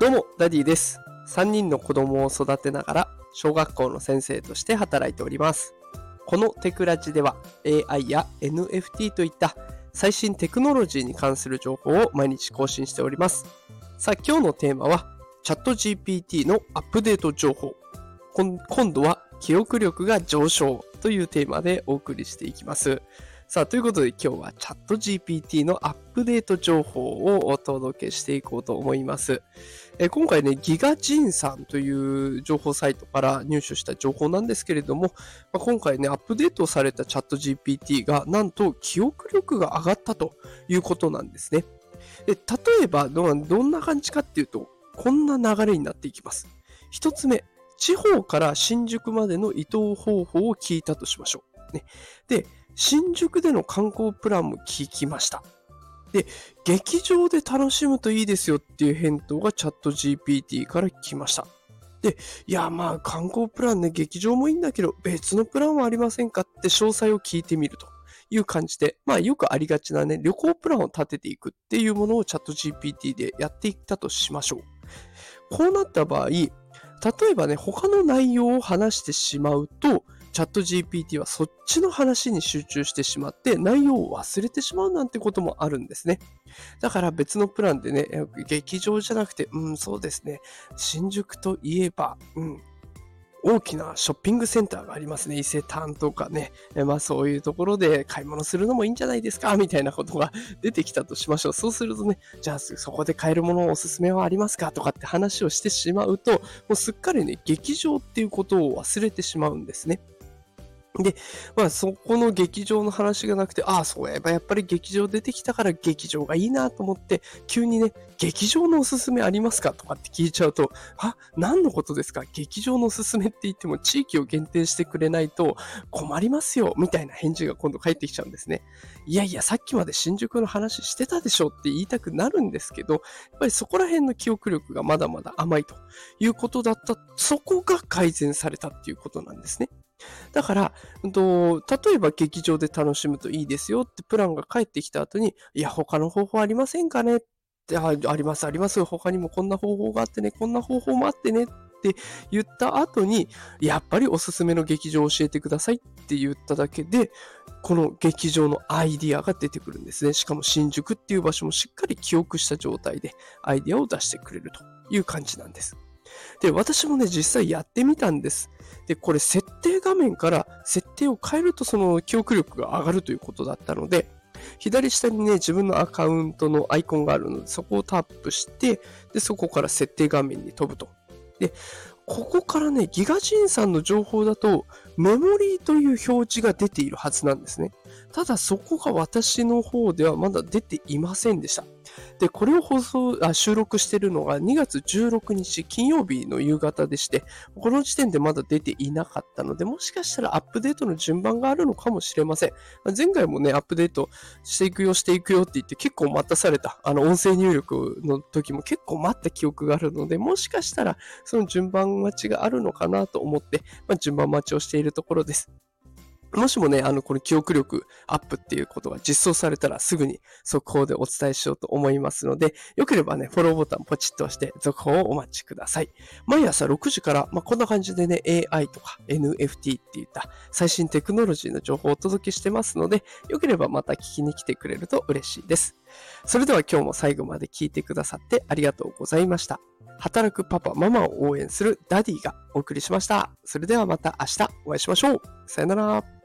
どうも、ダディです。3人の子供を育てながら、小学校の先生として働いております。このテクラジでは、AI や NFT といった最新テクノロジーに関する情報を毎日更新しております。さあ、今日のテーマは、チャット GPT のアップデート情報。今度は、記憶力が上昇というテーマでお送りしていきます。さあ、ということで今日はチャット GPT のアップデート情報をお届けしていこうと思います。えー今回ね、ギガジンさんという情報サイトから入手した情報なんですけれども、まあ今回ね、アップデートされたチャット GPT がなんと記憶力が上がったということなんですね。で例えばど、どんな感じかっていうと、こんな流れになっていきます。一つ目、地方から新宿までの移動方法を聞いたとしましょう。ね、で、新宿での観光プランも聞きました。で、劇場で楽しむといいですよっていう返答がチャット GPT から来ました。で、いや、まあ観光プランね、劇場もいいんだけど、別のプランはありませんかって詳細を聞いてみるという感じで、まあよくありがちなね、旅行プランを立てていくっていうものをチャット GPT でやっていったとしましょう。こうなった場合、例えばね、他の内容を話してしまうと、チャット GPT はそっちの話に集中してしまって内容を忘れてしまうなんてこともあるんですね。だから別のプランでね、劇場じゃなくて、うん、そうですね、新宿といえば、うん、大きなショッピングセンターがありますね。伊勢丹とかね。まあそういうところで買い物するのもいいんじゃないですか？みたいなことが 出てきたとしましょう。そうするとね、じゃあそこで買えるものおすすめはありますか？とかって話をしてしまうと、もうすっかりね、劇場っていうことを忘れてしまうんですね。で、まあそこの劇場の話がなくて、ああ、そういえばやっぱり劇場出てきたから劇場がいいなと思って、急にね、劇場のおすすめありますかとかって聞いちゃうと、あ、何のことですか？劇場のおすすめって言っても地域を限定してくれないと困りますよ、みたいな返事が今度返ってきちゃうんですね。いやいや、さっきまで新宿の話してたでしょって言いたくなるんですけど、やっぱりそこら辺の記憶力がまだまだ甘いということだった、そこが改善されたっていうことなんですね。だから、うんと、例えば劇場で楽しむといいですよってプランが返ってきた後に、いや、他の方法ありませんかね？って、ああります、あります。他にもこんな方法があってね、こんな方法もあってねって言った後に、やっぱりおすすめの劇場を教えてくださいって言っただけで、この劇場のアイディアが出てくるんですね。しかも新宿っていう場所もしっかり記憶した状態でアイディアを出してくれるという感じなんです。で、私もね、実際やってみたんです。で、これ設定画面から設定を変えるとその記憶力が上がるということだったので、左下にね、自分のアカウントのアイコンがあるので、そこをタップして、で、そこから設定画面に飛ぶと。で、ここからね、ギガジンさんの情報だと、メモリーという表示が出ているはずなんですね。ただそこが私の方ではまだ出ていませんでした。で、これを放送、あ収録しているのが2月16日金曜日の夕方でして、この時点でまだ出ていなかったので、もしかしたらアップデートの順番があるのかもしれません。前回もね、アップデートしていくよ、していくよって言って結構待たされた。あの、音声入力の時も結構待った記憶があるので、もしかしたらその順番待ちがあるのかなと思って、まあ、順番待ちをしているところです。もしもね、あの、この記憶力アップっていうことが実装されたらすぐに速報でお伝えしようと思いますので、よければね、フォローボタンポチッと押して続報をお待ちください。毎朝6時から、まあ、こんな感じでね、AI とか NFT っていった最新テクノロジーの情報をお届けしてますので、よければまた聞きに来てくれると嬉しいです。それでは今日も最後まで聞いてくださってありがとうございました。働くパパ、ママを応援するダディがお送りしました。それではまた明日お会いしましょう。さよなら。